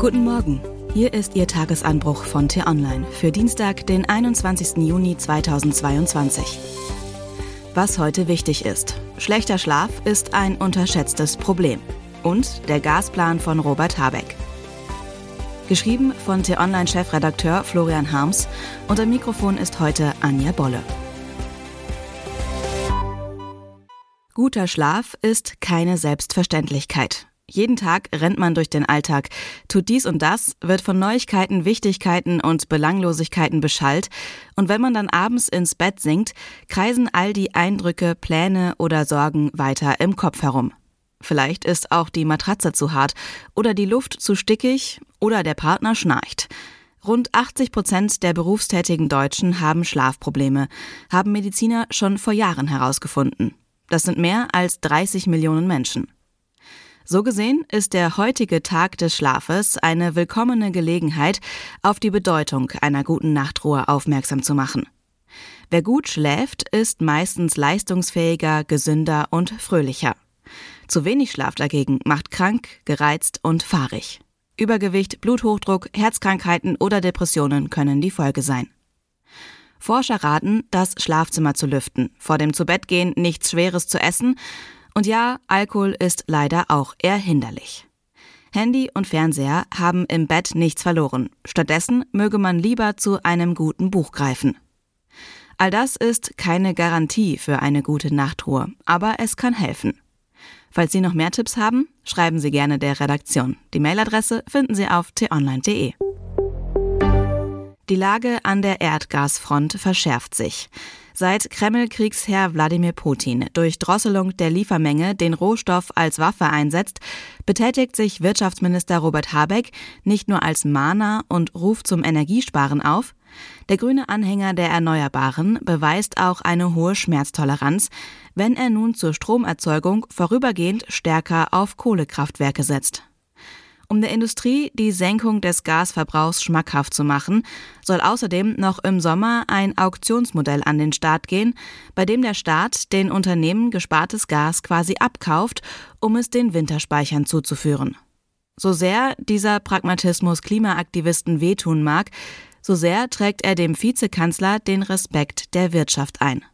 Guten Morgen. Hier ist Ihr Tagesanbruch von T-Online für Dienstag, den 21. Juni 2022. Was heute wichtig ist. Schlechter Schlaf ist ein unterschätztes Problem. Und der Gasplan von Robert Habeck. Geschrieben von T-Online-Chefredakteur Florian Harms. Unter Mikrofon ist heute Anja Bolle. Guter Schlaf ist keine Selbstverständlichkeit. Jeden Tag rennt man durch den Alltag, tut dies und das, wird von Neuigkeiten, Wichtigkeiten und Belanglosigkeiten beschallt, und wenn man dann abends ins Bett sinkt, kreisen all die Eindrücke, Pläne oder Sorgen weiter im Kopf herum. Vielleicht ist auch die Matratze zu hart oder die Luft zu stickig oder der Partner schnarcht. Rund 80 Prozent der berufstätigen Deutschen haben Schlafprobleme, haben Mediziner schon vor Jahren herausgefunden. Das sind mehr als 30 Millionen Menschen. So gesehen ist der heutige Tag des Schlafes eine willkommene Gelegenheit, auf die Bedeutung einer guten Nachtruhe aufmerksam zu machen. Wer gut schläft, ist meistens leistungsfähiger, gesünder und fröhlicher. Zu wenig Schlaf dagegen macht krank, gereizt und fahrig. Übergewicht, Bluthochdruck, Herzkrankheiten oder Depressionen können die Folge sein. Forscher raten, das Schlafzimmer zu lüften, vor dem Zubettgehen nichts Schweres zu essen und ja, Alkohol ist leider auch eher hinderlich. Handy und Fernseher haben im Bett nichts verloren. Stattdessen möge man lieber zu einem guten Buch greifen. All das ist keine Garantie für eine gute Nachtruhe, aber es kann helfen. Falls Sie noch mehr Tipps haben, schreiben Sie gerne der Redaktion. Die Mailadresse finden Sie auf t-online.de. Die Lage an der Erdgasfront verschärft sich. Seit Kreml-Kriegsherr Wladimir Putin durch Drosselung der Liefermenge den Rohstoff als Waffe einsetzt, betätigt sich Wirtschaftsminister Robert Habeck nicht nur als Mahner und ruft zum Energiesparen auf, der grüne Anhänger der Erneuerbaren beweist auch eine hohe Schmerztoleranz, wenn er nun zur Stromerzeugung vorübergehend stärker auf Kohlekraftwerke setzt. Um der Industrie die Senkung des Gasverbrauchs schmackhaft zu machen, soll außerdem noch im Sommer ein Auktionsmodell an den Start gehen, bei dem der Staat den Unternehmen gespartes Gas quasi abkauft, um es den Winterspeichern zuzuführen. So sehr dieser Pragmatismus Klimaaktivisten wehtun mag, so sehr trägt er dem Vizekanzler den Respekt der Wirtschaft ein.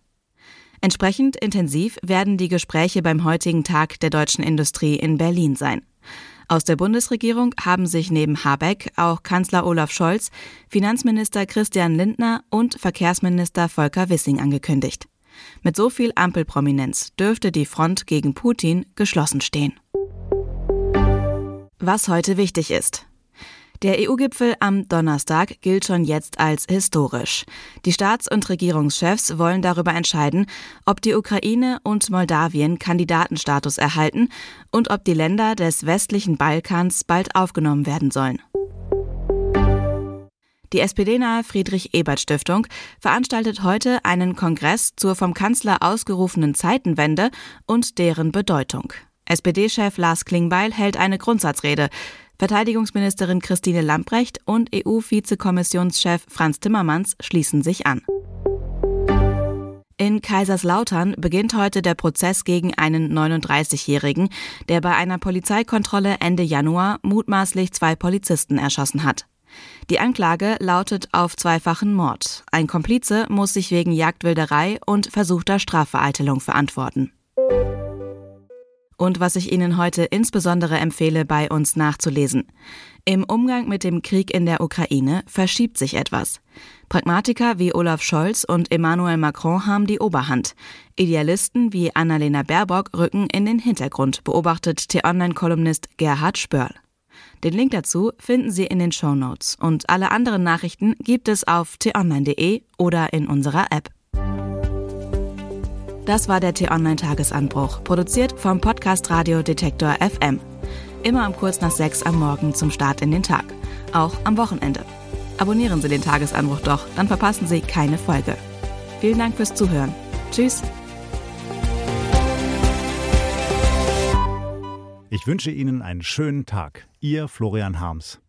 Entsprechend intensiv werden die Gespräche beim heutigen Tag der deutschen Industrie in Berlin sein. Aus der Bundesregierung haben sich neben Habeck auch Kanzler Olaf Scholz, Finanzminister Christian Lindner und Verkehrsminister Volker Wissing angekündigt. Mit so viel Ampelprominenz dürfte die Front gegen Putin geschlossen stehen. Was heute wichtig ist. Der EU-Gipfel am Donnerstag gilt schon jetzt als historisch. Die Staats- und Regierungschefs wollen darüber entscheiden, ob die Ukraine und Moldawien Kandidatenstatus erhalten und ob die Länder des westlichen Balkans bald aufgenommen werden sollen. Die SPD-nahe Friedrich-Ebert-Stiftung veranstaltet heute einen Kongress zur vom Kanzler ausgerufenen Zeitenwende und deren Bedeutung. SPD-Chef Lars Klingbeil hält eine Grundsatzrede. Verteidigungsministerin Christine Lamprecht und EU-Vizekommissionschef Franz Timmermans schließen sich an. In Kaiserslautern beginnt heute der Prozess gegen einen 39-Jährigen, der bei einer Polizeikontrolle Ende Januar mutmaßlich zwei Polizisten erschossen hat. Die Anklage lautet auf zweifachen Mord. Ein Komplize muss sich wegen Jagdwilderei und versuchter Strafvereitelung verantworten. Und was ich Ihnen heute insbesondere empfehle, bei uns nachzulesen. Im Umgang mit dem Krieg in der Ukraine verschiebt sich etwas. Pragmatiker wie Olaf Scholz und Emmanuel Macron haben die Oberhand. Idealisten wie Annalena Baerbock rücken in den Hintergrund, beobachtet T-Online-Kolumnist Gerhard Spörl. Den Link dazu finden Sie in den Show Notes und alle anderen Nachrichten gibt es auf t-online.de oder in unserer App. Das war der T-Online-Tagesanbruch, produziert vom Podcast Radio Detektor FM. Immer um kurz nach sechs am Morgen zum Start in den Tag, auch am Wochenende. Abonnieren Sie den Tagesanbruch doch, dann verpassen Sie keine Folge. Vielen Dank fürs Zuhören. Tschüss. Ich wünsche Ihnen einen schönen Tag. Ihr Florian Harms.